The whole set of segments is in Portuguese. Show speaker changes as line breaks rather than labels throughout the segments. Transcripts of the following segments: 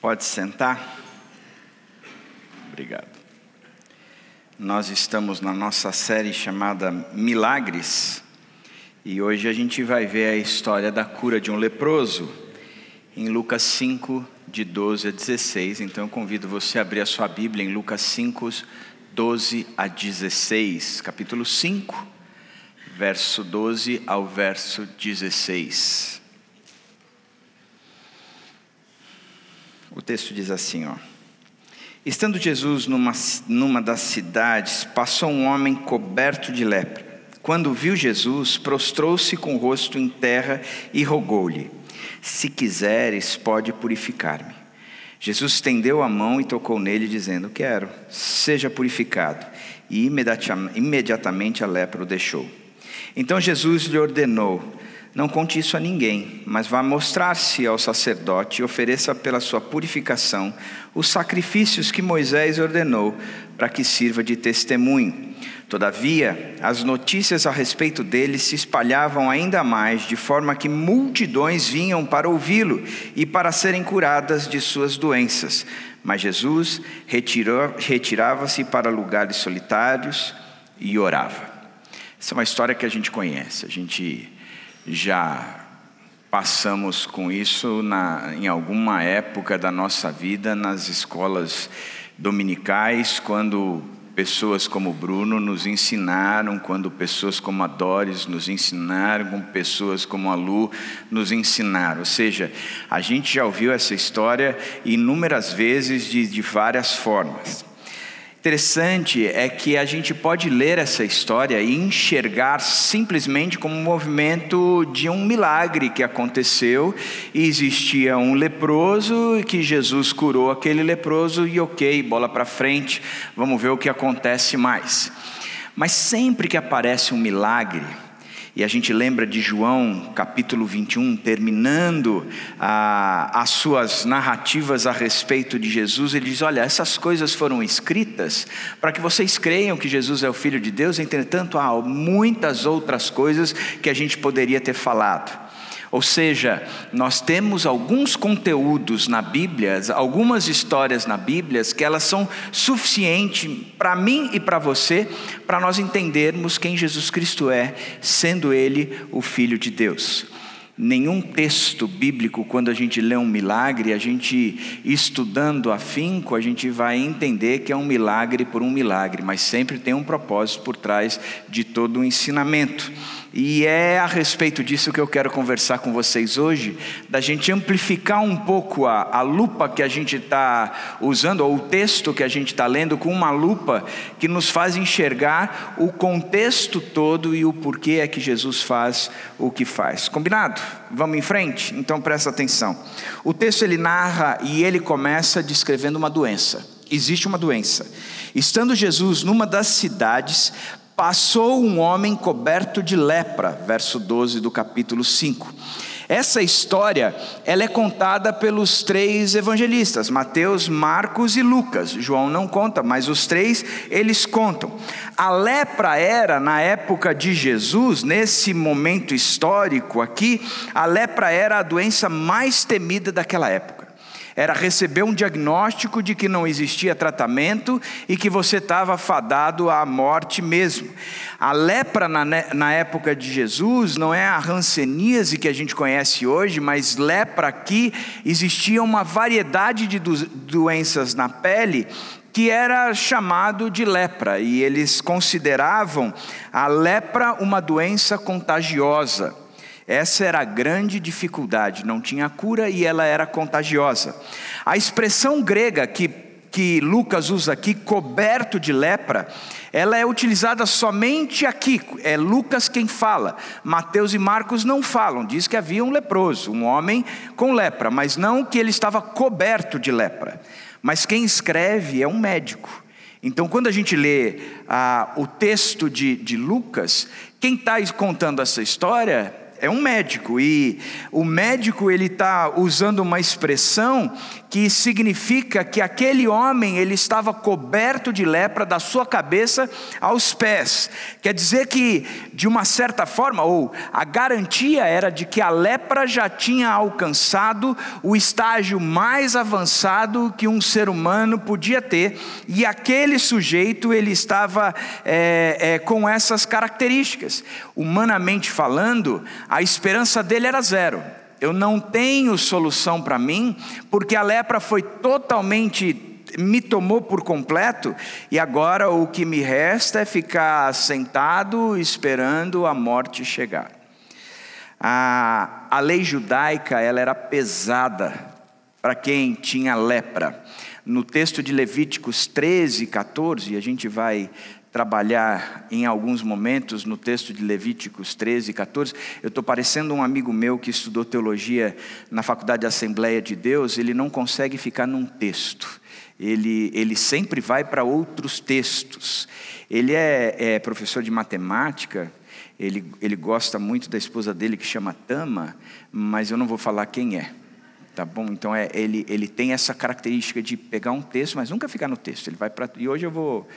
Pode sentar. Obrigado. Nós estamos na nossa série chamada Milagres e hoje a gente vai ver a história da cura de um leproso em Lucas 5, de 12 a 16. Então eu convido você a abrir a sua Bíblia em Lucas 5, 12 a 16, capítulo 5, verso 12 ao verso 16. O texto diz assim, ó. Estando Jesus numa, numa das cidades, passou um homem coberto de lepra. Quando viu Jesus, prostrou-se com o rosto em terra e rogou-lhe: Se quiseres, pode purificar-me. Jesus estendeu a mão e tocou nele, dizendo: Quero, seja purificado. E imediatamente a lepra o deixou. Então Jesus lhe ordenou: não conte isso a ninguém, mas vá mostrar-se ao sacerdote e ofereça pela sua purificação os sacrifícios que Moisés ordenou para que sirva de testemunho. Todavia, as notícias a respeito dele se espalhavam ainda mais, de forma que multidões vinham para ouvi-lo e para serem curadas de suas doenças. Mas Jesus retirava-se para lugares solitários e orava. Essa é uma história que a gente conhece, a gente já passamos com isso na, em alguma época da nossa vida nas escolas dominicais, quando pessoas como Bruno nos ensinaram, quando pessoas como a Doris nos ensinaram, como pessoas como a Lu nos ensinaram. Ou seja, a gente já ouviu essa história inúmeras vezes de, de várias formas interessante é que a gente pode ler essa história e enxergar simplesmente como um movimento de um milagre que aconteceu e existia um leproso que Jesus curou aquele leproso e ok, bola para frente, vamos ver o que acontece mais. Mas sempre que aparece um milagre, e a gente lembra de João capítulo 21, terminando as suas narrativas a respeito de Jesus, ele diz: Olha, essas coisas foram escritas para que vocês creiam que Jesus é o Filho de Deus, entretanto, há muitas outras coisas que a gente poderia ter falado. Ou seja, nós temos alguns conteúdos na Bíblia, algumas histórias na Bíblia, que elas são suficientes para mim e para você, para nós entendermos quem Jesus Cristo é, sendo Ele o Filho de Deus. Nenhum texto bíblico, quando a gente lê um milagre, a gente estudando afinco, a gente vai entender que é um milagre por um milagre, mas sempre tem um propósito por trás de todo o ensinamento. E é a respeito disso que eu quero conversar com vocês hoje, da gente amplificar um pouco a, a lupa que a gente está usando, ou o texto que a gente está lendo, com uma lupa que nos faz enxergar o contexto todo e o porquê é que Jesus faz o que faz. Combinado? Vamos em frente? Então presta atenção. O texto ele narra e ele começa descrevendo uma doença. Existe uma doença. Estando Jesus numa das cidades, passou um homem coberto de lepra, verso 12 do capítulo 5. Essa história, ela é contada pelos três evangelistas, Mateus, Marcos e Lucas. João não conta, mas os três eles contam. A lepra era na época de Jesus, nesse momento histórico aqui, a lepra era a doença mais temida daquela época era receber um diagnóstico de que não existia tratamento e que você estava fadado à morte mesmo. A lepra na, na época de Jesus não é a ranceníase que a gente conhece hoje, mas lepra aqui existia uma variedade de doenças na pele que era chamado de lepra, e eles consideravam a lepra uma doença contagiosa. Essa era a grande dificuldade, não tinha cura e ela era contagiosa. A expressão grega que, que Lucas usa aqui, coberto de lepra, ela é utilizada somente aqui, é Lucas quem fala. Mateus e Marcos não falam, diz que havia um leproso, um homem com lepra, mas não que ele estava coberto de lepra. Mas quem escreve é um médico. Então, quando a gente lê ah, o texto de, de Lucas, quem está contando essa história é um médico. E o médico ele está usando uma expressão que significa que aquele homem ele estava coberto de lepra da sua cabeça aos pés. Quer dizer que de uma certa forma, ou a garantia era de que a lepra já tinha alcançado o estágio mais avançado que um ser humano podia ter, e aquele sujeito ele estava é, é, com essas características. Humanamente falando, a esperança dele era zero eu não tenho solução para mim, porque a lepra foi totalmente me tomou por completo e agora o que me resta é ficar sentado esperando a morte chegar. A, a lei judaica ela era pesada para quem tinha lepra. No texto de Levíticos 13, 14, a gente vai trabalhar em alguns momentos no texto de Levíticos 13 e 14. Eu estou parecendo um amigo meu que estudou teologia na Faculdade de Assembleia de Deus, ele não consegue ficar num texto. Ele, ele sempre vai para outros textos. Ele é, é professor de matemática, ele, ele gosta muito da esposa dele que chama Tama, mas eu não vou falar quem é. Tá bom? Então é, ele, ele tem essa característica de pegar um texto, mas nunca ficar no texto. Ele vai para e hoje eu vou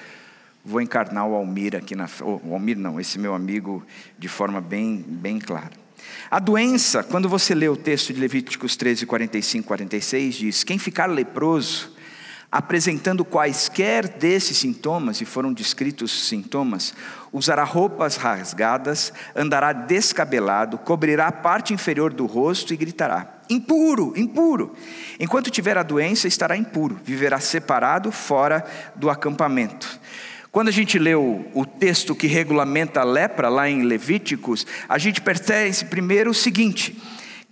vou encarnar o Almir aqui na. O Almir não, esse meu amigo, de forma bem, bem clara. A doença, quando você lê o texto de Levíticos 13, 45, 46, diz: Quem ficar leproso, apresentando quaisquer desses sintomas, e foram descritos sintomas, usará roupas rasgadas, andará descabelado, cobrirá a parte inferior do rosto e gritará: Impuro, impuro. Enquanto tiver a doença, estará impuro, viverá separado fora do acampamento. Quando a gente lê o, o, texto que regulamenta a lepra, lá em Levíticos, a gente percebe primeiro o seguinte: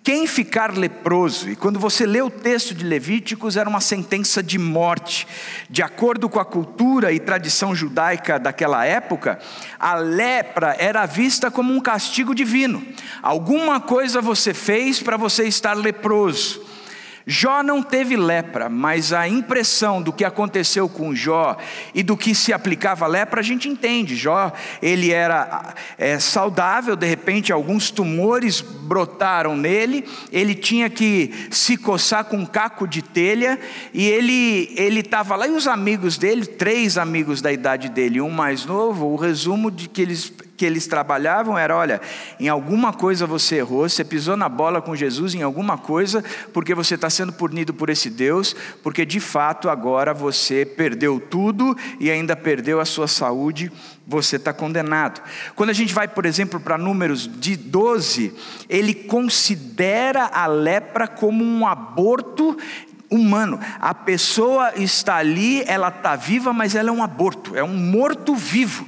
quem ficar leproso, e quando você lê o texto de Levíticos, era uma sentença de morte. De acordo com a cultura e tradição judaica daquela época, a lepra era vista como um castigo divino. Alguma coisa você fez para você estar leproso. Jó não teve lepra, mas a impressão do que aconteceu com Jó e do que se aplicava a lepra, a gente entende. Jó, ele era é, saudável, de repente alguns tumores brotaram nele, ele tinha que se coçar com um caco de telha, e ele ele estava lá, e os amigos dele, três amigos da idade dele, um mais novo, o resumo de que eles que eles trabalhavam era: olha, em alguma coisa você errou, você pisou na bola com Jesus em alguma coisa, porque você está sendo punido por esse Deus, porque de fato agora você perdeu tudo e ainda perdeu a sua saúde, você está condenado. Quando a gente vai, por exemplo, para Números de 12, ele considera a lepra como um aborto humano. A pessoa está ali, ela está viva, mas ela é um aborto, é um morto vivo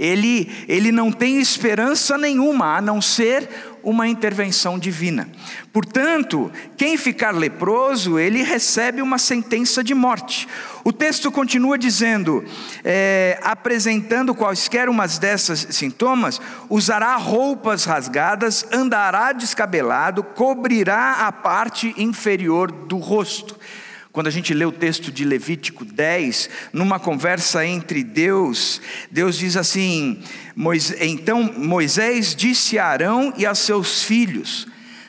ele, ele não tem esperança nenhuma a não ser uma intervenção divina. Portanto, quem ficar leproso, ele recebe uma sentença de morte. O texto continua dizendo, é, apresentando quaisquer umas dessas sintomas, usará roupas rasgadas, andará descabelado, cobrirá a parte inferior do rosto. Quando a gente lê o texto de Levítico 10, numa conversa entre Deus, Deus diz assim: então Moisés disse a Arão e a seus filhos: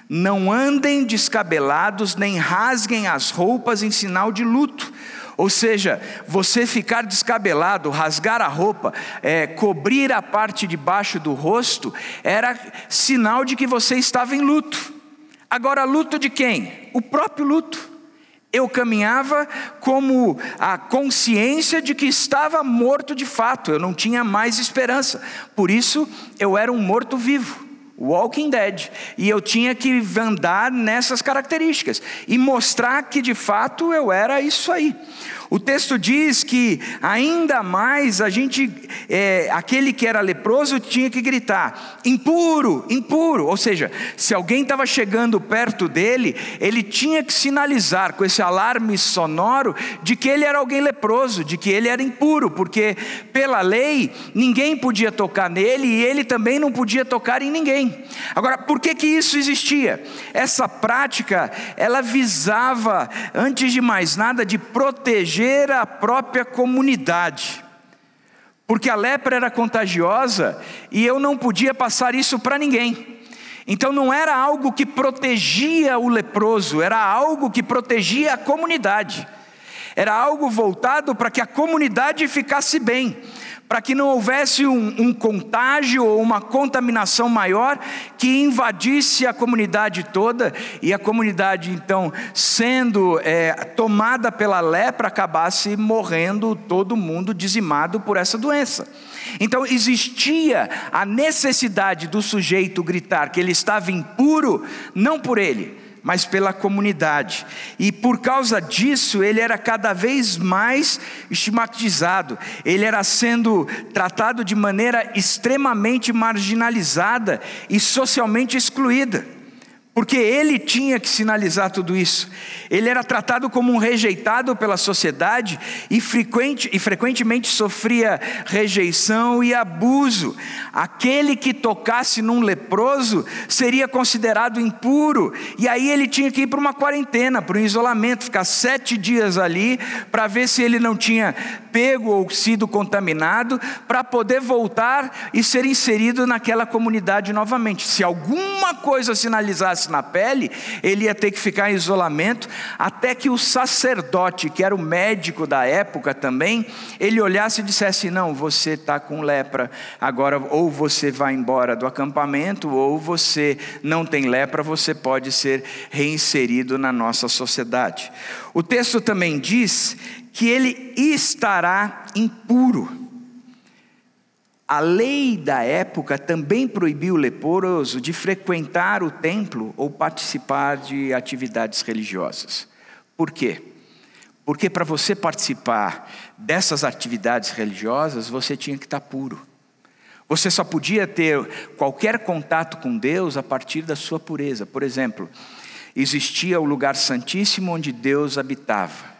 Não andem descabelados, nem rasguem as roupas em sinal de luto. Ou seja, você ficar descabelado, rasgar a roupa, é, cobrir a parte de baixo do rosto, era sinal de que você estava em luto. Agora, luto de quem? O próprio luto. Eu caminhava como a consciência de que estava morto de fato, eu não tinha mais esperança. Por isso, eu era um morto vivo. Walking Dead, e eu tinha que andar nessas características e mostrar que de fato eu era isso aí. O texto diz que ainda mais a gente, é, aquele que era leproso tinha que gritar: impuro, impuro. Ou seja, se alguém estava chegando perto dele, ele tinha que sinalizar com esse alarme sonoro de que ele era alguém leproso, de que ele era impuro, porque pela lei ninguém podia tocar nele e ele também não podia tocar em ninguém. Agora, por que que isso existia? Essa prática, ela visava, antes de mais nada, de proteger proteger a própria comunidade. Porque a lepra era contagiosa e eu não podia passar isso para ninguém. Então não era algo que protegia o leproso, era algo que protegia a comunidade. Era algo voltado para que a comunidade ficasse bem para que não houvesse um, um, contágio ou uma contaminação maior que invadisse a comunidade toda e a comunidade, então, sendo é, tomada pela lepra, acabasse morrendo todo mundo dizimado por essa doença. Então existia a necessidade do sujeito gritar que ele estava impuro, não por ele, mas pela comunidade. E por causa disso, ele era cada vez mais estigmatizado, ele era sendo tratado de maneira extremamente marginalizada e socialmente excluída porque ele tinha que sinalizar tudo isso. Ele era tratado como um rejeitado pela sociedade e, frequente, e frequentemente sofria rejeição e abuso. Aquele que tocasse num leproso seria considerado impuro, e aí ele tinha que ir para uma quarentena, para um isolamento, ficar sete dias ali para ver se ele não tinha pego ou sido contaminado, para poder voltar e ser inserido naquela comunidade novamente. Se alguma coisa sinalizasse na pele, ele ia ter que ficar em isolamento, até que o sacerdote, que era o médico da época também, ele olhasse e dissesse: Não, você está com lepra, agora ou você vai embora do acampamento, ou você não tem lepra, você pode ser reinserido na nossa sociedade. O texto também diz que ele estará impuro. A lei da época também proibiu o leproso de frequentar o templo ou participar de atividades religiosas. Por quê? Porque para você participar dessas atividades religiosas, você tinha que estar puro. Você só podia ter qualquer contato com Deus a partir da sua pureza. Por exemplo, existia o lugar santíssimo onde Deus habitava.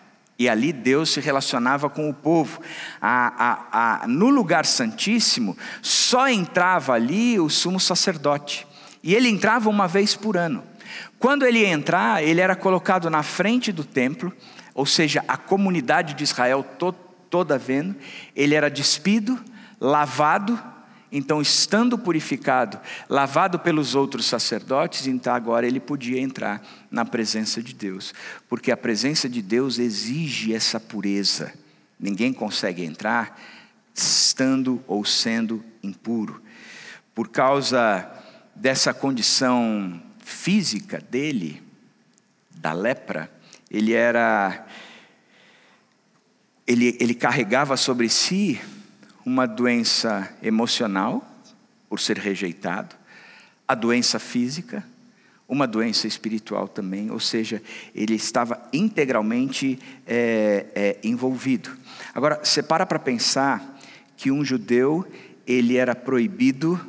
E ali Deus se relacionava com o povo. A, a, a, no lugar santíssimo, só entrava ali o sumo sacerdote. E ele entrava uma vez por ano. Quando ele ia entrar, ele era colocado na frente do templo, ou seja, a comunidade de Israel to, toda vendo. Ele era despido, lavado então, estando purificado, lavado pelos outros sacerdotes, então agora ele podia entrar na presença de Deus, porque a presença de Deus exige essa pureza. Ninguém consegue entrar estando ou sendo impuro. Por causa dessa condição física dele, da lepra, ele era. Ele, ele carregava sobre si uma doença emocional, por ser rejeitado, a doença física, uma doença espiritual também, ou seja, ele estava integralmente é, é, envolvido. Agora, você para para pensar que um judeu ele era proibido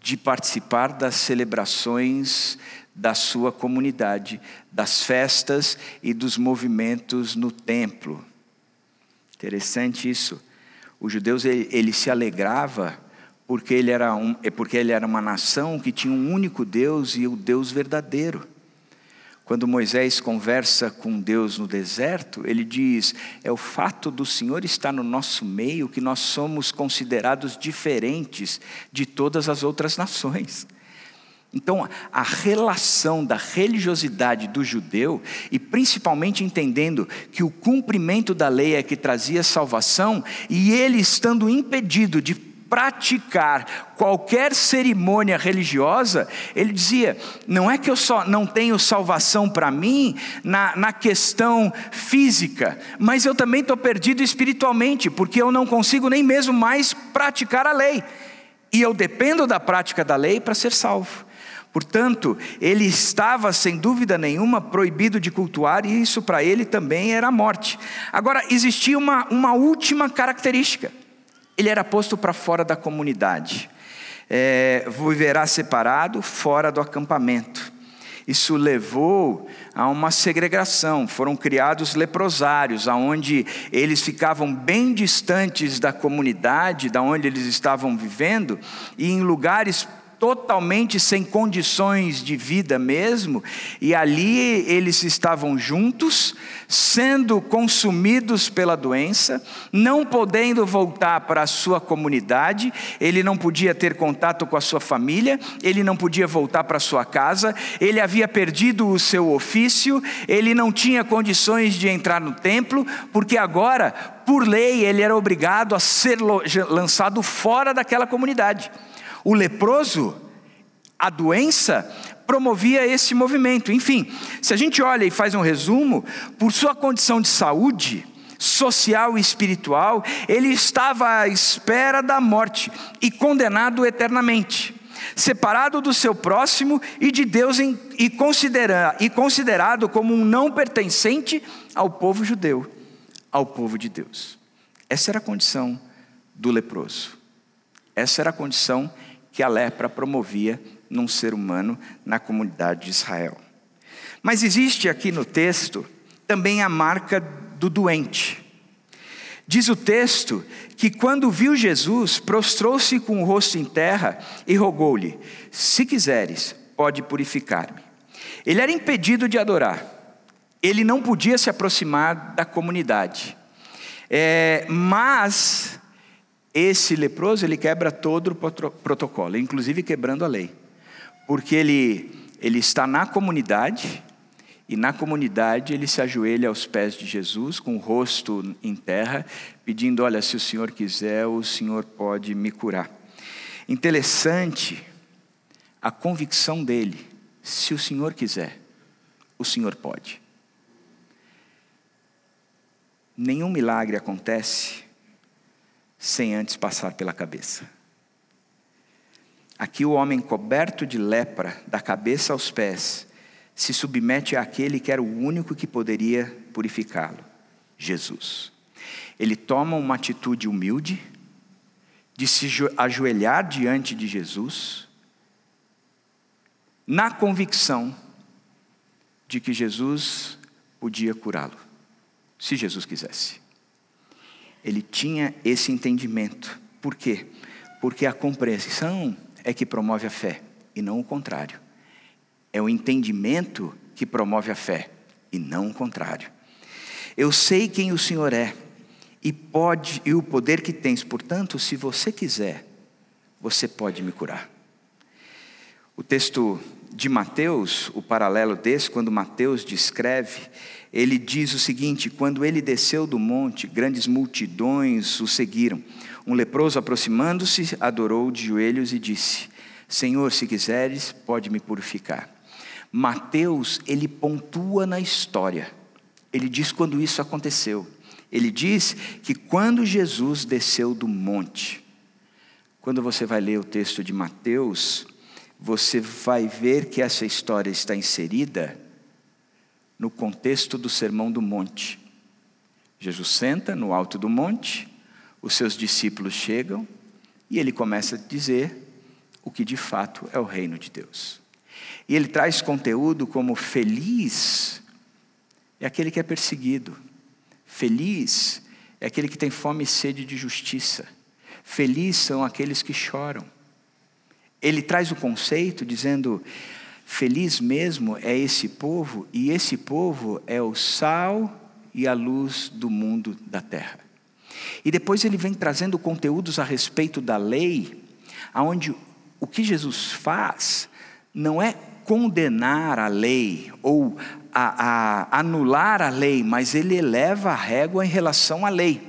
de participar das celebrações da sua comunidade, das festas e dos movimentos no templo. Interessante isso. Os judeus ele, ele se alegrava porque ele, era um, é porque ele era uma nação que tinha um único Deus e o Deus verdadeiro. Quando Moisés conversa com Deus no deserto, ele diz: É o fato do Senhor estar no nosso meio que nós somos considerados diferentes de todas as outras nações. Então, a relação da religiosidade do judeu, e principalmente entendendo que o cumprimento da lei é que trazia salvação, e ele estando impedido de praticar qualquer cerimônia religiosa, ele dizia: não é que eu só não tenho salvação para mim na, na questão física, mas eu também estou perdido espiritualmente, porque eu não consigo nem mesmo mais praticar a lei, e eu dependo da prática da lei para ser salvo. Portanto, ele estava, sem dúvida nenhuma, proibido de cultuar, e isso para ele também era morte. Agora, existia uma, uma última característica: ele era posto para fora da comunidade, é, viverá separado, fora do acampamento. Isso levou a uma segregação. Foram criados leprosários, aonde eles ficavam bem distantes da comunidade, da onde eles estavam vivendo, e em lugares totalmente sem condições de vida mesmo, e ali eles estavam juntos, sendo consumidos pela doença, não podendo voltar para a sua comunidade, ele não podia ter contato com a sua família, ele não podia voltar para a sua casa, ele havia perdido o seu ofício, ele não tinha condições de entrar no templo, porque agora, por lei, ele era obrigado a ser lançado fora daquela comunidade. O leproso, a doença, promovia esse movimento. Enfim, se a gente olha e faz um resumo, por sua condição de saúde, social e espiritual, ele estava à espera da morte e condenado eternamente, separado do seu próximo e de Deus e, considera, e considerado como um não pertencente ao povo judeu, ao povo de Deus. Essa era a condição do leproso. Essa era a condição que a lepra promovia num ser humano na comunidade de Israel. Mas existe aqui no texto também a marca do doente. Diz o texto que quando viu Jesus, prostrou-se com o rosto em terra e rogou-lhe: Se quiseres, pode purificar-me. Ele era impedido de adorar, ele não podia se aproximar da comunidade, é, mas esse leproso, ele quebra todo o protocolo, inclusive quebrando a lei. Porque ele, ele está na comunidade, e na comunidade ele se ajoelha aos pés de Jesus, com o rosto em terra, pedindo: Olha, se o Senhor quiser, o Senhor pode me curar. Interessante a convicção dele: se o Senhor quiser, o Senhor pode. Nenhum milagre acontece sem antes passar pela cabeça. Aqui o homem coberto de lepra, da cabeça aos pés, se submete àquele que era o único que poderia purificá-lo, Jesus. Ele toma uma atitude humilde, de se ajoelhar diante de Jesus, na convicção de que Jesus podia curá-lo, se Jesus quisesse. Ele tinha esse entendimento. Por quê? Porque a compreensão é que promove a fé e não o contrário. É o entendimento que promove a fé e não o contrário. Eu sei quem o Senhor é e pode e o poder que tens, portanto, se você quiser, você pode me curar. O texto de Mateus, o paralelo desse, quando Mateus descreve, ele diz o seguinte: quando ele desceu do monte, grandes multidões o seguiram. Um leproso, aproximando-se, adorou de joelhos e disse: Senhor, se quiseres, pode me purificar. Mateus, ele pontua na história. Ele diz quando isso aconteceu. Ele diz que quando Jesus desceu do monte, quando você vai ler o texto de Mateus, você vai ver que essa história está inserida no contexto do Sermão do Monte. Jesus senta no alto do monte, os seus discípulos chegam e ele começa a dizer o que de fato é o reino de Deus. E ele traz conteúdo como feliz é aquele que é perseguido, feliz é aquele que tem fome e sede de justiça, feliz são aqueles que choram. Ele traz o conceito dizendo: Feliz mesmo é esse povo, e esse povo é o sal e a luz do mundo da terra. E depois ele vem trazendo conteúdos a respeito da lei, aonde o que Jesus faz não é condenar a lei ou a, a anular a lei, mas ele eleva a régua em relação à lei.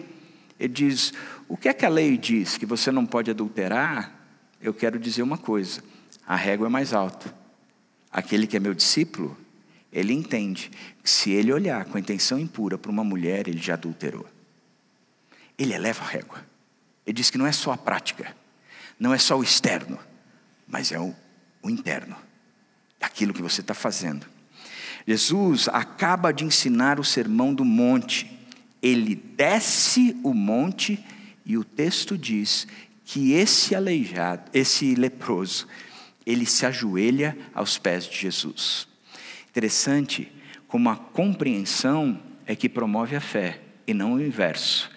Ele diz: o que é que a lei diz? Que você não pode adulterar? Eu quero dizer uma coisa: a régua é mais alta. Aquele que é meu discípulo, ele entende que se ele olhar com intenção impura para uma mulher, ele já adulterou. Ele eleva a régua. Ele diz que não é só a prática, não é só o externo, mas é o, o interno, daquilo que você está fazendo. Jesus acaba de ensinar o sermão do monte. Ele desce o monte e o texto diz que esse aleijado, esse leproso, ele se ajoelha aos pés de Jesus. Interessante como a compreensão é que promove a fé e não o inverso.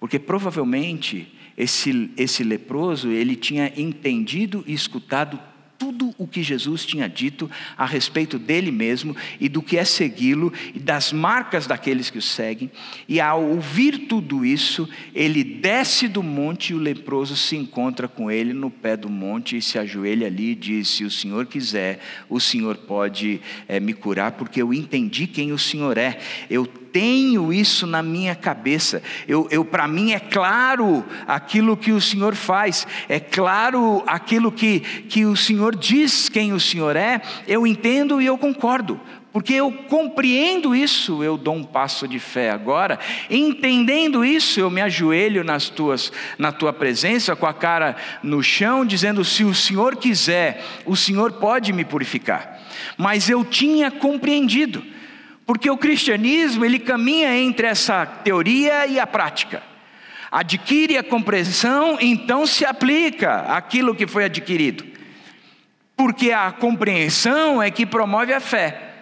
Porque provavelmente esse, esse leproso, ele tinha entendido e escutado tudo o que Jesus tinha dito a respeito dele mesmo e do que é segui-lo e das marcas daqueles que o seguem. E ao ouvir tudo isso, ele desce do monte e o leproso se encontra com ele no pé do monte e se ajoelha ali e diz: Se o Senhor quiser, o Senhor pode é, me curar, porque eu entendi quem o Senhor é. Eu tenho isso na minha cabeça. Eu, eu para mim é claro aquilo que o Senhor faz, é claro aquilo que, que o Senhor diz quem o Senhor é. Eu entendo e eu concordo. Porque eu compreendo isso, eu dou um passo de fé agora. Entendendo isso, eu me ajoelho nas tuas, na tua presença, com a cara no chão, dizendo: se o Senhor quiser, o Senhor pode me purificar. Mas eu tinha compreendido. Porque o cristianismo, ele caminha entre essa teoria e a prática. Adquire a compreensão, então se aplica aquilo que foi adquirido. Porque a compreensão é que promove a fé,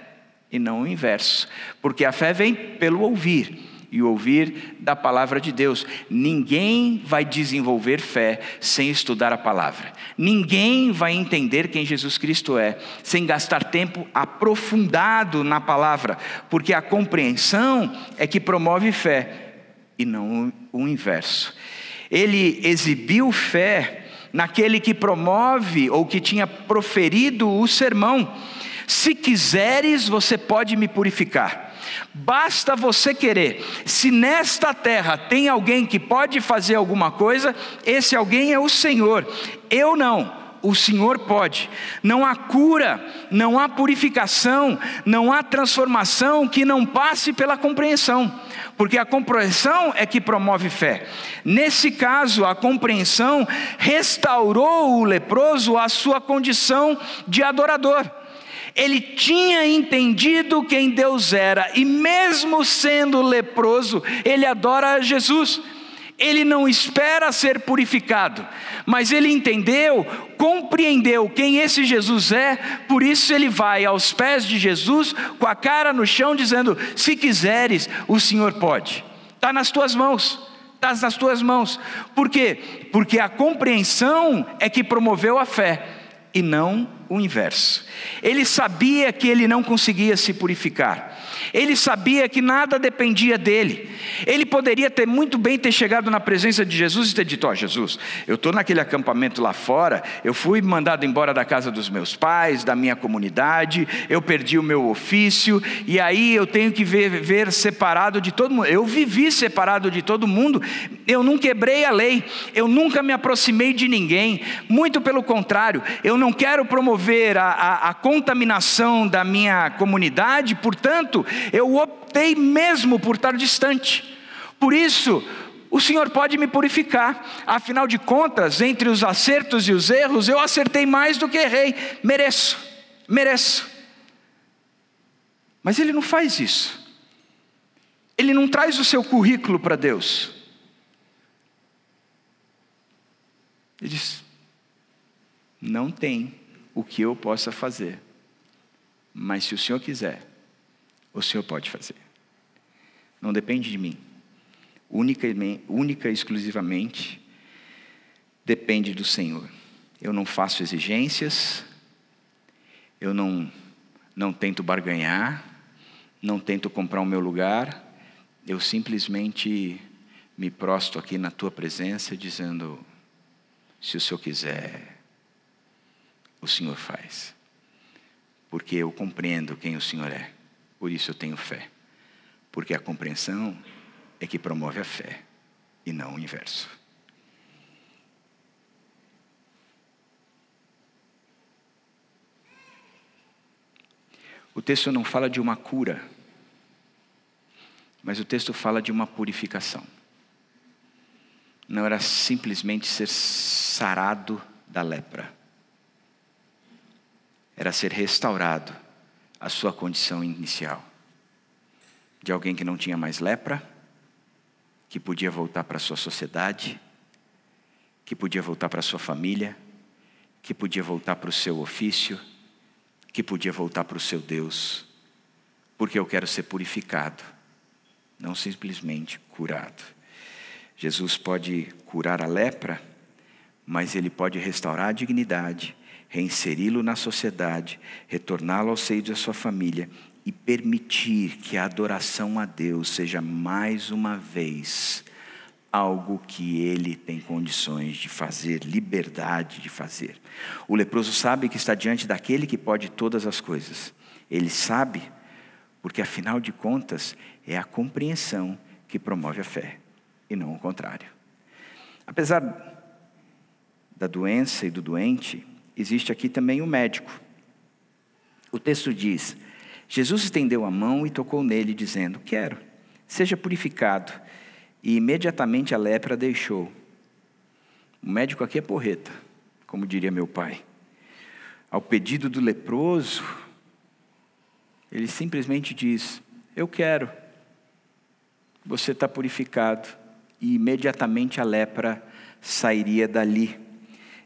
e não o inverso. Porque a fé vem pelo ouvir e ouvir da palavra de Deus. Ninguém vai desenvolver fé sem estudar a palavra. Ninguém vai entender quem Jesus Cristo é sem gastar tempo aprofundado na palavra, porque a compreensão é que promove fé e não o inverso. Ele exibiu fé naquele que promove ou que tinha proferido o sermão. Se quiseres, você pode me purificar. Basta você querer. Se nesta terra tem alguém que pode fazer alguma coisa, esse alguém é o Senhor. Eu não o Senhor pode. Não há cura, não há purificação, não há transformação que não passe pela compreensão, porque a compreensão é que promove fé. Nesse caso, a compreensão restaurou o leproso à sua condição de adorador. Ele tinha entendido quem Deus era, e mesmo sendo leproso, ele adora Jesus. Ele não espera ser purificado, mas ele entendeu, compreendeu quem esse Jesus é, por isso ele vai aos pés de Jesus, com a cara no chão, dizendo: Se quiseres, o Senhor pode, está nas tuas mãos está nas tuas mãos. Por quê? Porque a compreensão é que promoveu a fé e não o inverso. Ele sabia que ele não conseguia se purificar. Ele sabia que nada dependia dele. Ele poderia ter muito bem ter chegado na presença de Jesus e ter dito: Ó, oh, Jesus, eu estou naquele acampamento lá fora, eu fui mandado embora da casa dos meus pais, da minha comunidade, eu perdi o meu ofício, e aí eu tenho que ver separado de todo mundo. Eu vivi separado de todo mundo, eu não quebrei a lei, eu nunca me aproximei de ninguém, muito pelo contrário, eu não quero promover a, a, a contaminação da minha comunidade, portanto, eu optei mesmo por estar distante. Por isso, o Senhor pode me purificar. Afinal de contas, entre os acertos e os erros, eu acertei mais do que errei. Mereço, mereço. Mas Ele não faz isso. Ele não traz o seu currículo para Deus. Ele diz: não tem o que eu possa fazer, mas se o Senhor quiser, o Senhor pode fazer. Não depende de mim. Única, única e exclusivamente depende do Senhor. Eu não faço exigências, eu não, não tento barganhar, não tento comprar o meu lugar, eu simplesmente me prosto aqui na tua presença, dizendo: se o Senhor quiser, o Senhor faz, porque eu compreendo quem o Senhor é. Por isso eu tenho fé. Porque a compreensão é que promove a fé e não o inverso. O texto não fala de uma cura, mas o texto fala de uma purificação. Não era simplesmente ser sarado da lepra, era ser restaurado a sua condição inicial. De alguém que não tinha mais lepra, que podia voltar para a sua sociedade, que podia voltar para a sua família, que podia voltar para o seu ofício, que podia voltar para o seu Deus, porque eu quero ser purificado, não simplesmente curado. Jesus pode curar a lepra, mas ele pode restaurar a dignidade, reinseri-lo na sociedade, retorná-lo ao seio da sua família e permitir que a adoração a Deus seja mais uma vez algo que ele tem condições de fazer, liberdade de fazer. O leproso sabe que está diante daquele que pode todas as coisas. Ele sabe, porque afinal de contas, é a compreensão que promove a fé, e não o contrário. Apesar da doença e do doente, existe aqui também o médico. O texto diz: Jesus estendeu a mão e tocou nele, dizendo: Quero, seja purificado. E imediatamente a lepra deixou. O médico aqui é porreta, como diria meu pai. Ao pedido do leproso, ele simplesmente diz: Eu quero, você está purificado. E imediatamente a lepra sairia dali.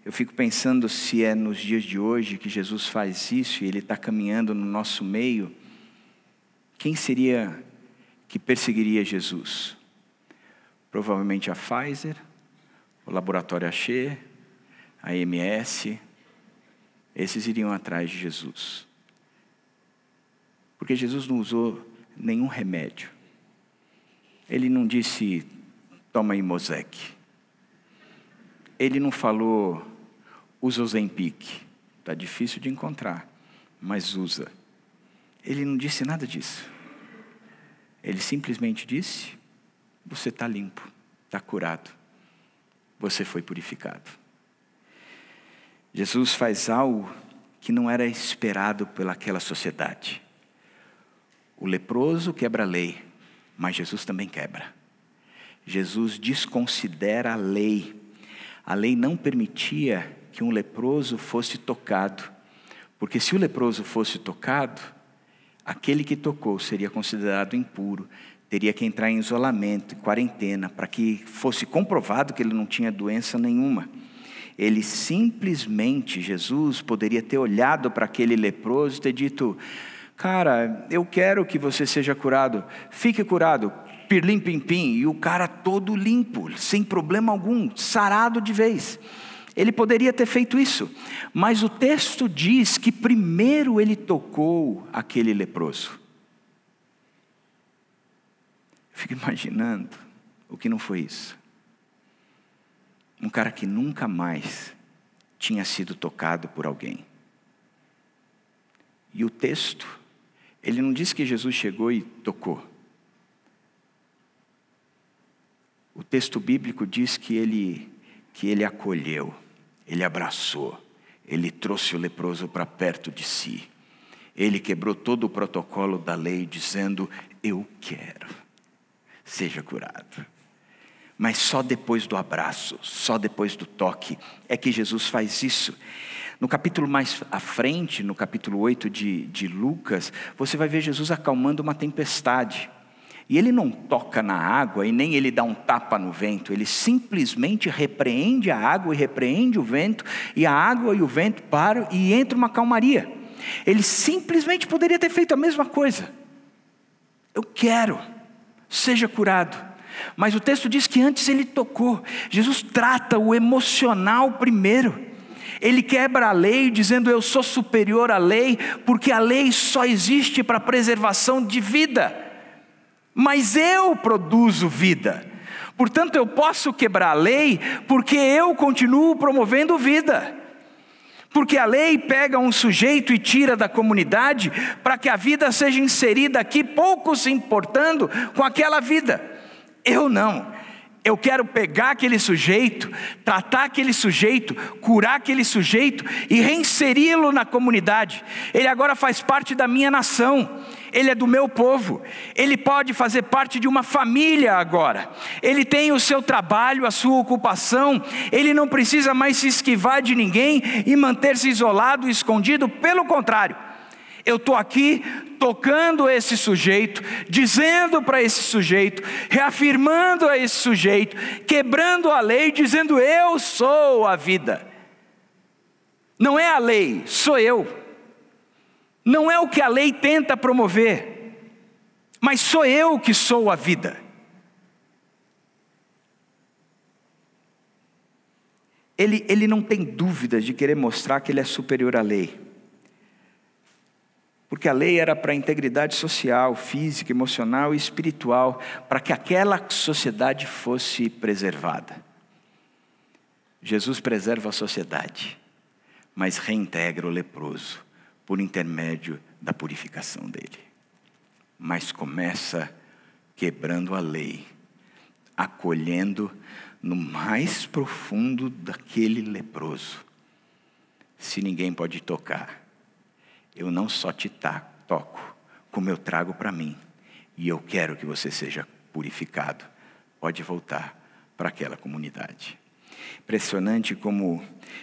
Eu fico pensando se é nos dias de hoje que Jesus faz isso e Ele está caminhando no nosso meio. Quem seria que perseguiria Jesus? Provavelmente a Pfizer, o laboratório Axê, a MS, esses iriam atrás de Jesus. Porque Jesus não usou nenhum remédio. Ele não disse, toma Imosec. Ele não falou, usa o Zempic. Está difícil de encontrar, mas usa. Ele não disse nada disso. Ele simplesmente disse: você está limpo, está curado, você foi purificado. Jesus faz algo que não era esperado pelaquela sociedade. O leproso quebra a lei, mas Jesus também quebra. Jesus desconsidera a lei. A lei não permitia que um leproso fosse tocado, porque se o leproso fosse tocado, aquele que tocou seria considerado impuro, teria que entrar em isolamento, em quarentena, para que fosse comprovado que ele não tinha doença nenhuma. Ele simplesmente, Jesus, poderia ter olhado para aquele leproso e ter dito: Cara, eu quero que você seja curado, fique curado, pirlim pim pim, e o cara todo limpo, sem problema algum, sarado de vez. Ele poderia ter feito isso, mas o texto diz que primeiro ele tocou aquele leproso. Fico imaginando o que não foi isso. Um cara que nunca mais tinha sido tocado por alguém. E o texto, ele não diz que Jesus chegou e tocou. O texto bíblico diz que ele que ele acolheu, ele abraçou, ele trouxe o leproso para perto de si. Ele quebrou todo o protocolo da lei dizendo: "Eu quero" seja curado. Mas só depois do abraço, só depois do toque, é que Jesus faz isso. No capítulo mais à frente, no capítulo 8 de, de Lucas, você vai ver Jesus acalmando uma tempestade. E ele não toca na água e nem ele dá um tapa no vento, ele simplesmente repreende a água e repreende o vento, e a água e o vento param e entra uma calmaria. Ele simplesmente poderia ter feito a mesma coisa. Eu quero seja curado. Mas o texto diz que antes ele tocou. Jesus trata o emocional primeiro. Ele quebra a lei, dizendo: Eu sou superior à lei, porque a lei só existe para preservação de vida. Mas eu produzo vida. Portanto, eu posso quebrar a lei, porque eu continuo promovendo vida. Porque a lei pega um sujeito e tira da comunidade para que a vida seja inserida aqui, pouco se importando com aquela vida. Eu não. Eu quero pegar aquele sujeito, tratar aquele sujeito, curar aquele sujeito e reinseri-lo na comunidade. Ele agora faz parte da minha nação ele é do meu povo, ele pode fazer parte de uma família agora, ele tem o seu trabalho, a sua ocupação, ele não precisa mais se esquivar de ninguém e manter-se isolado, escondido, pelo contrário, eu estou aqui tocando esse sujeito, dizendo para esse sujeito, reafirmando a esse sujeito, quebrando a lei, dizendo: Eu sou a vida. Não é a lei, sou eu. Não é o que a lei tenta promover, mas sou eu que sou a vida. ele, ele não tem dúvidas de querer mostrar que ele é superior à lei. Porque a lei era para a integridade social, física, emocional e espiritual, para que aquela sociedade fosse preservada. Jesus preserva a sociedade, mas reintegra o leproso por intermédio da purificação dele. Mas começa quebrando a lei, acolhendo no mais profundo daquele leproso. Se ninguém pode tocar, eu não só te toco, como eu trago para mim, e eu quero que você seja purificado. Pode voltar para aquela comunidade. Impressionante como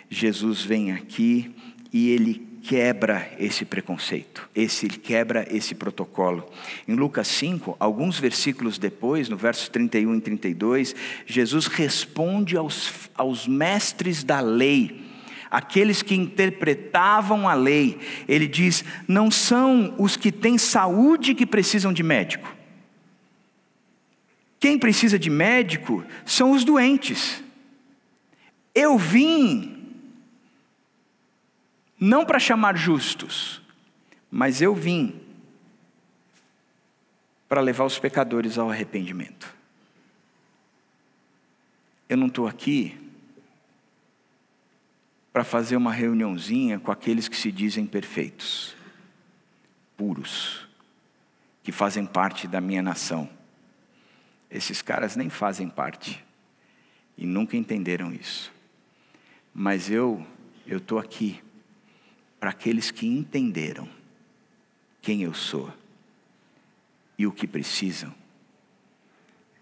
Jesus vem aqui e ele quebra esse preconceito, esse ele quebra esse protocolo. Em Lucas 5, alguns versículos depois, no verso 31 e 32, Jesus responde aos, aos mestres da lei aqueles que interpretavam a lei, ele diz: não são os que têm saúde que precisam de médico. Quem precisa de médico são os doentes. Eu vim, não para chamar justos, mas eu vim para levar os pecadores ao arrependimento. Eu não estou aqui para fazer uma reuniãozinha com aqueles que se dizem perfeitos, puros, que fazem parte da minha nação. Esses caras nem fazem parte e nunca entenderam isso. Mas eu, eu estou aqui para aqueles que entenderam quem eu sou e o que precisam,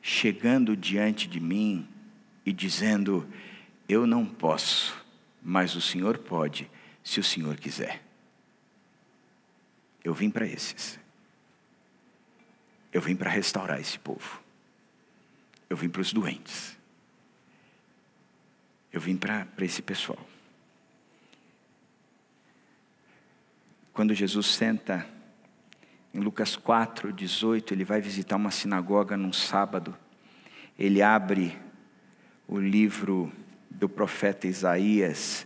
chegando diante de mim e dizendo: Eu não posso, mas o Senhor pode, se o Senhor quiser. Eu vim para esses. Eu vim para restaurar esse povo. Eu vim para os doentes. Eu vim para esse pessoal. Quando Jesus senta em Lucas 4, 18, ele vai visitar uma sinagoga num sábado. Ele abre o livro do profeta Isaías,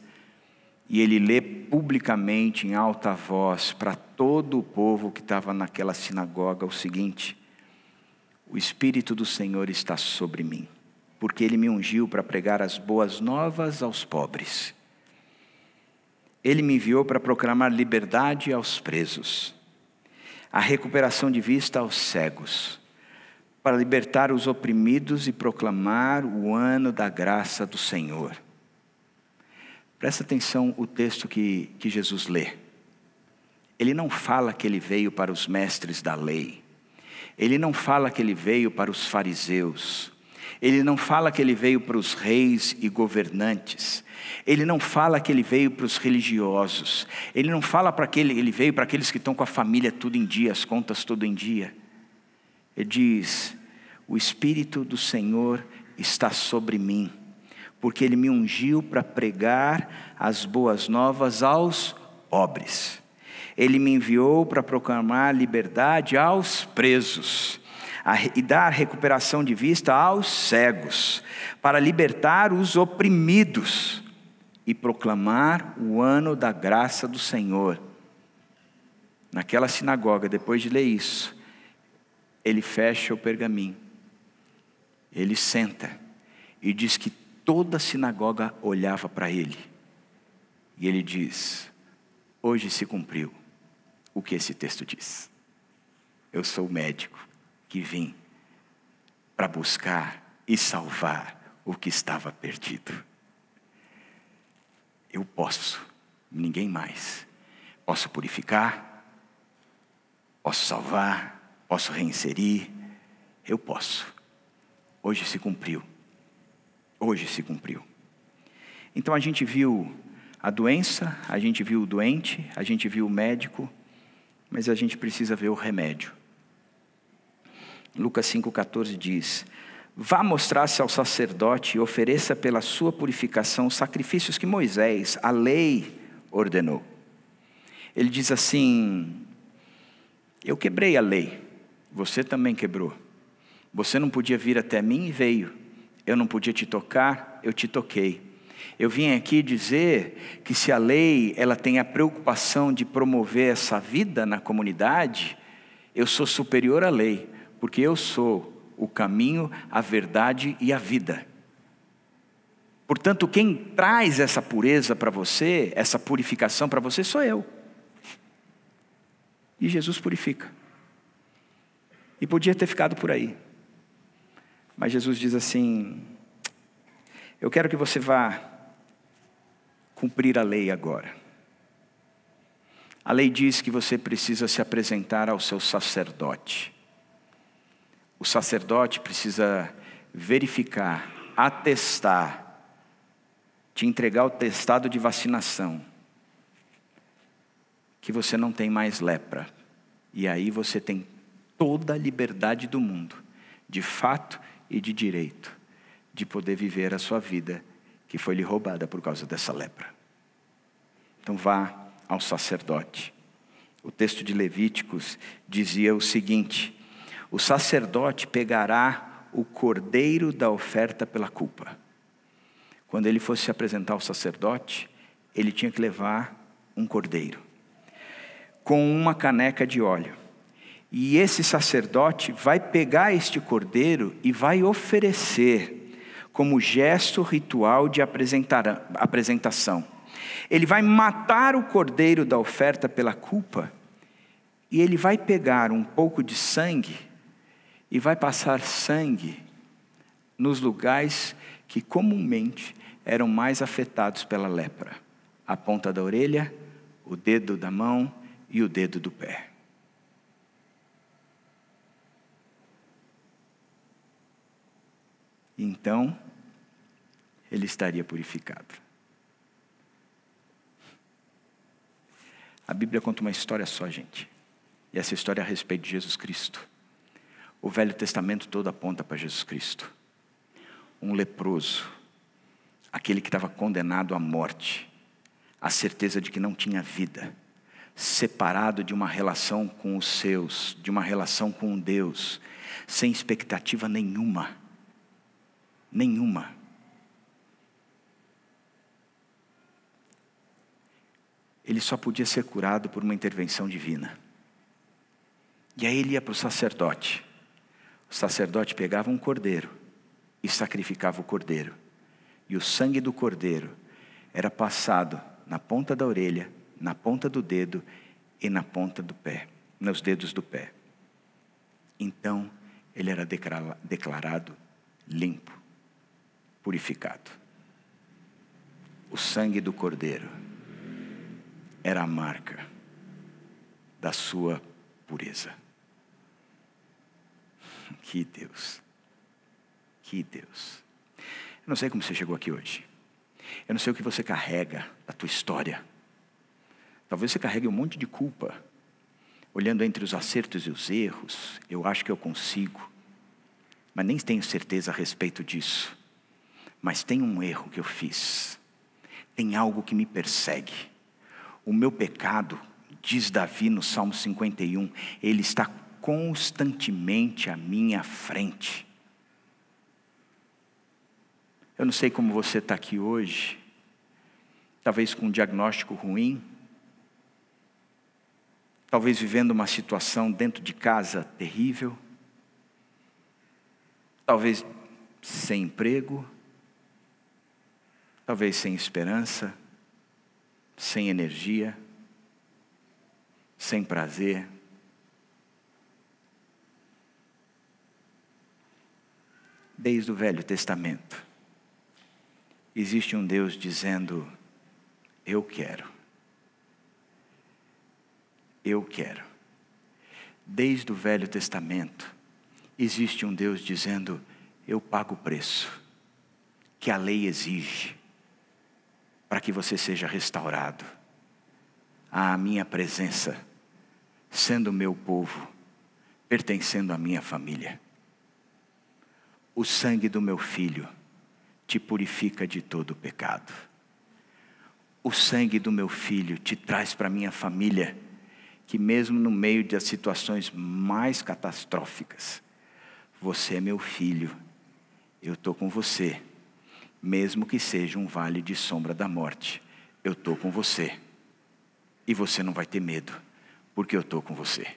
e ele lê publicamente, em alta voz, para todo o povo que estava naquela sinagoga, o seguinte: O Espírito do Senhor está sobre mim, porque ele me ungiu para pregar as boas novas aos pobres. Ele me enviou para proclamar liberdade aos presos, a recuperação de vista aos cegos para libertar os oprimidos e proclamar o ano da graça do Senhor. Presta atenção o texto que, que Jesus lê. Ele não fala que ele veio para os mestres da lei. Ele não fala que ele veio para os fariseus. Ele não fala que ele veio para os reis e governantes. Ele não fala que ele veio para os religiosos. Ele não fala para que ele veio para aqueles que estão com a família tudo em dia, as contas tudo em dia. Ele diz: O Espírito do Senhor está sobre mim, porque Ele me ungiu para pregar as boas novas aos pobres. Ele me enviou para proclamar liberdade aos presos e dar recuperação de vista aos cegos, para libertar os oprimidos e proclamar o ano da graça do Senhor. Naquela sinagoga, depois de ler isso, ele fecha o pergaminho, ele senta e diz que toda a sinagoga olhava para ele. E ele diz: Hoje se cumpriu o que esse texto diz. Eu sou médico que vim para buscar e salvar o que estava perdido. Eu posso, ninguém mais. Posso purificar, posso salvar, Posso reinserir? Eu posso. Hoje se cumpriu. Hoje se cumpriu. Então a gente viu a doença, a gente viu o doente, a gente viu o médico, mas a gente precisa ver o remédio. Lucas 5,14 diz: Vá mostrar-se ao sacerdote e ofereça pela sua purificação sacrifícios que Moisés, a lei, ordenou. Ele diz assim: Eu quebrei a lei, você também quebrou. Você não podia vir até mim e veio. Eu não podia te tocar, eu te toquei. Eu vim aqui dizer que se a lei ela tem a preocupação de promover essa vida na comunidade, eu sou superior à lei, porque eu sou o caminho, a verdade e a vida. Portanto, quem traz essa pureza para você, essa purificação para você, sou eu. E Jesus purifica. E podia ter ficado por aí. Mas Jesus diz assim: Eu quero que você vá cumprir a lei agora. A lei diz que você precisa se apresentar ao seu sacerdote. O sacerdote precisa verificar, atestar, te entregar o testado de vacinação, que você não tem mais lepra. E aí você tem toda a liberdade do mundo, de fato e de direito, de poder viver a sua vida que foi lhe roubada por causa dessa lepra. Então vá ao sacerdote. O texto de Levíticos dizia o seguinte: o sacerdote pegará o cordeiro da oferta pela culpa. Quando ele fosse se apresentar ao sacerdote, ele tinha que levar um cordeiro com uma caneca de óleo. E esse sacerdote vai pegar este cordeiro e vai oferecer como gesto ritual de apresentação. Ele vai matar o cordeiro da oferta pela culpa e ele vai pegar um pouco de sangue e vai passar sangue nos lugares que comumente eram mais afetados pela lepra: a ponta da orelha, o dedo da mão e o dedo do pé. Então, ele estaria purificado. A Bíblia conta uma história só, gente. E essa história é a respeito de Jesus Cristo. O Velho Testamento todo aponta para Jesus Cristo. Um leproso, aquele que estava condenado à morte, a certeza de que não tinha vida, separado de uma relação com os seus, de uma relação com Deus, sem expectativa nenhuma. Nenhuma. Ele só podia ser curado por uma intervenção divina. E aí ele ia para o sacerdote. O sacerdote pegava um cordeiro e sacrificava o cordeiro. E o sangue do cordeiro era passado na ponta da orelha, na ponta do dedo e na ponta do pé, nos dedos do pé. Então ele era declarado limpo, purificado. O sangue do cordeiro era a marca da sua pureza. Que Deus, que Deus. Eu não sei como você chegou aqui hoje. Eu não sei o que você carrega da tua história. Talvez você carregue um monte de culpa. Olhando entre os acertos e os erros, eu acho que eu consigo. Mas nem tenho certeza a respeito disso. Mas tem um erro que eu fiz. Tem algo que me persegue. O meu pecado, diz Davi no Salmo 51, ele está constantemente à minha frente. Eu não sei como você está aqui hoje, talvez com um diagnóstico ruim, talvez vivendo uma situação dentro de casa terrível, talvez sem emprego, talvez sem esperança, sem energia, sem prazer. Desde o Velho Testamento. Existe um Deus dizendo: Eu quero. Eu quero. Desde o Velho Testamento, existe um Deus dizendo: Eu pago o preço que a lei exige para que você seja restaurado à minha presença, sendo meu povo, pertencendo à minha família o sangue do meu filho te purifica de todo o pecado. O sangue do meu filho te traz para minha família, que mesmo no meio das situações mais catastróficas, você é meu filho, eu estou com você, mesmo que seja um vale de sombra da morte, eu estou com você. E você não vai ter medo, porque eu estou com você.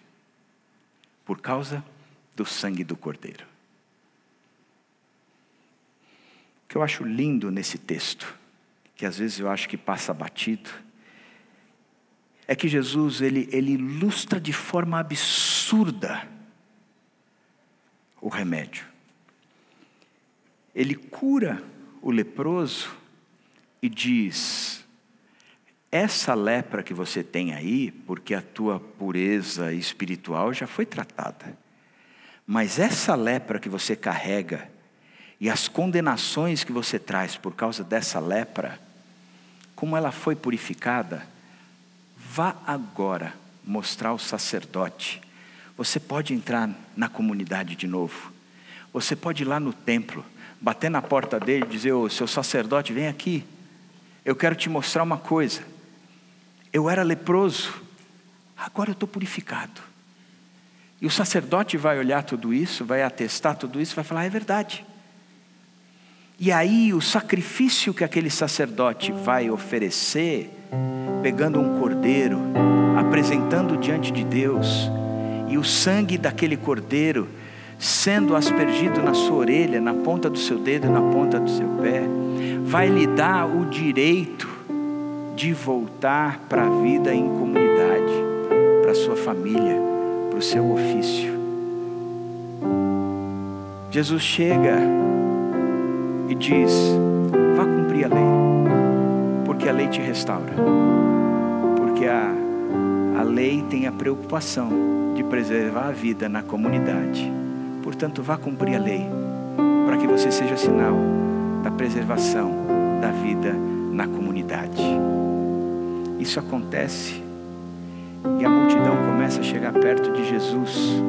Por causa do sangue do Cordeiro. O que eu acho lindo nesse texto, que às vezes eu acho que passa batido, é que Jesus ele, ele ilustra de forma absurda o remédio. Ele cura o leproso e diz: essa lepra que você tem aí, porque a tua pureza espiritual já foi tratada, mas essa lepra que você carrega, e as condenações que você traz por causa dessa lepra, como ela foi purificada, vá agora mostrar ao sacerdote. Você pode entrar na comunidade de novo. Você pode ir lá no templo, bater na porta dele e dizer: Ô seu sacerdote, vem aqui. Eu quero te mostrar uma coisa. Eu era leproso, agora eu estou purificado. E o sacerdote vai olhar tudo isso, vai atestar tudo isso, vai falar: é verdade. E aí o sacrifício que aquele sacerdote vai oferecer, pegando um cordeiro, apresentando diante de Deus, e o sangue daquele cordeiro sendo aspergido na sua orelha, na ponta do seu dedo na ponta do seu pé, vai lhe dar o direito de voltar para a vida em comunidade, para a sua família, para o seu ofício. Jesus chega e diz: vá cumprir a lei, porque a lei te restaura, porque a, a lei tem a preocupação de preservar a vida na comunidade. Portanto, vá cumprir a lei, para que você seja sinal da preservação da vida na comunidade. Isso acontece e a multidão começa a chegar perto de Jesus.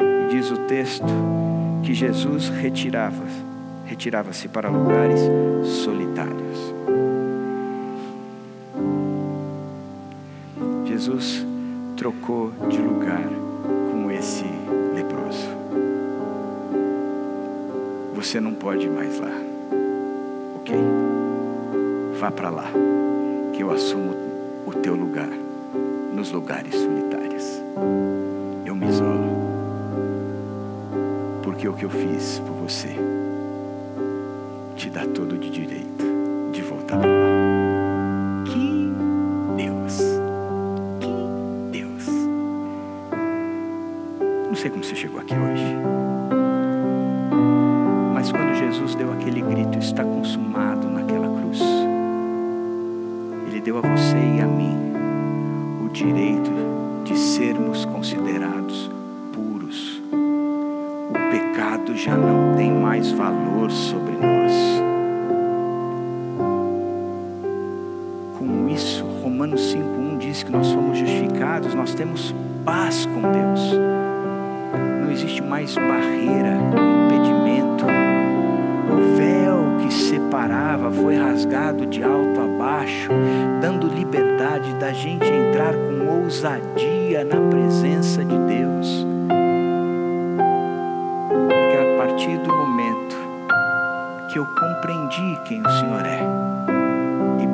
E diz o texto que Jesus retirava retirava-se para lugares solitários. Jesus trocou de lugar com esse leproso. Você não pode ir mais lá, ok? Vá para lá, que eu assumo o teu lugar nos lugares solitários. Eu me isolo, porque o que eu fiz por você dá todo de direito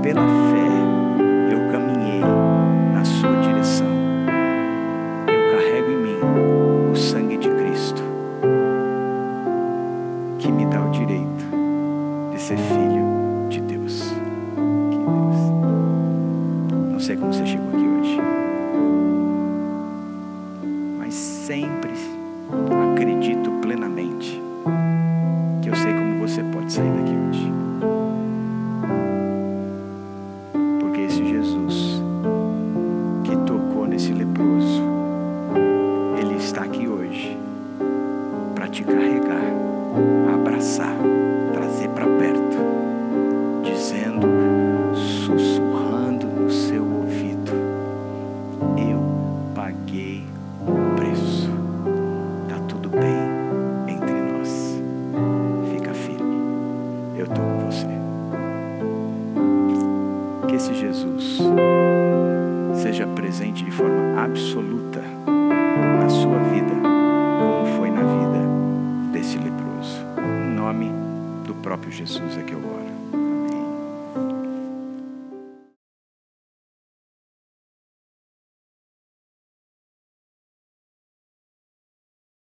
pela fé,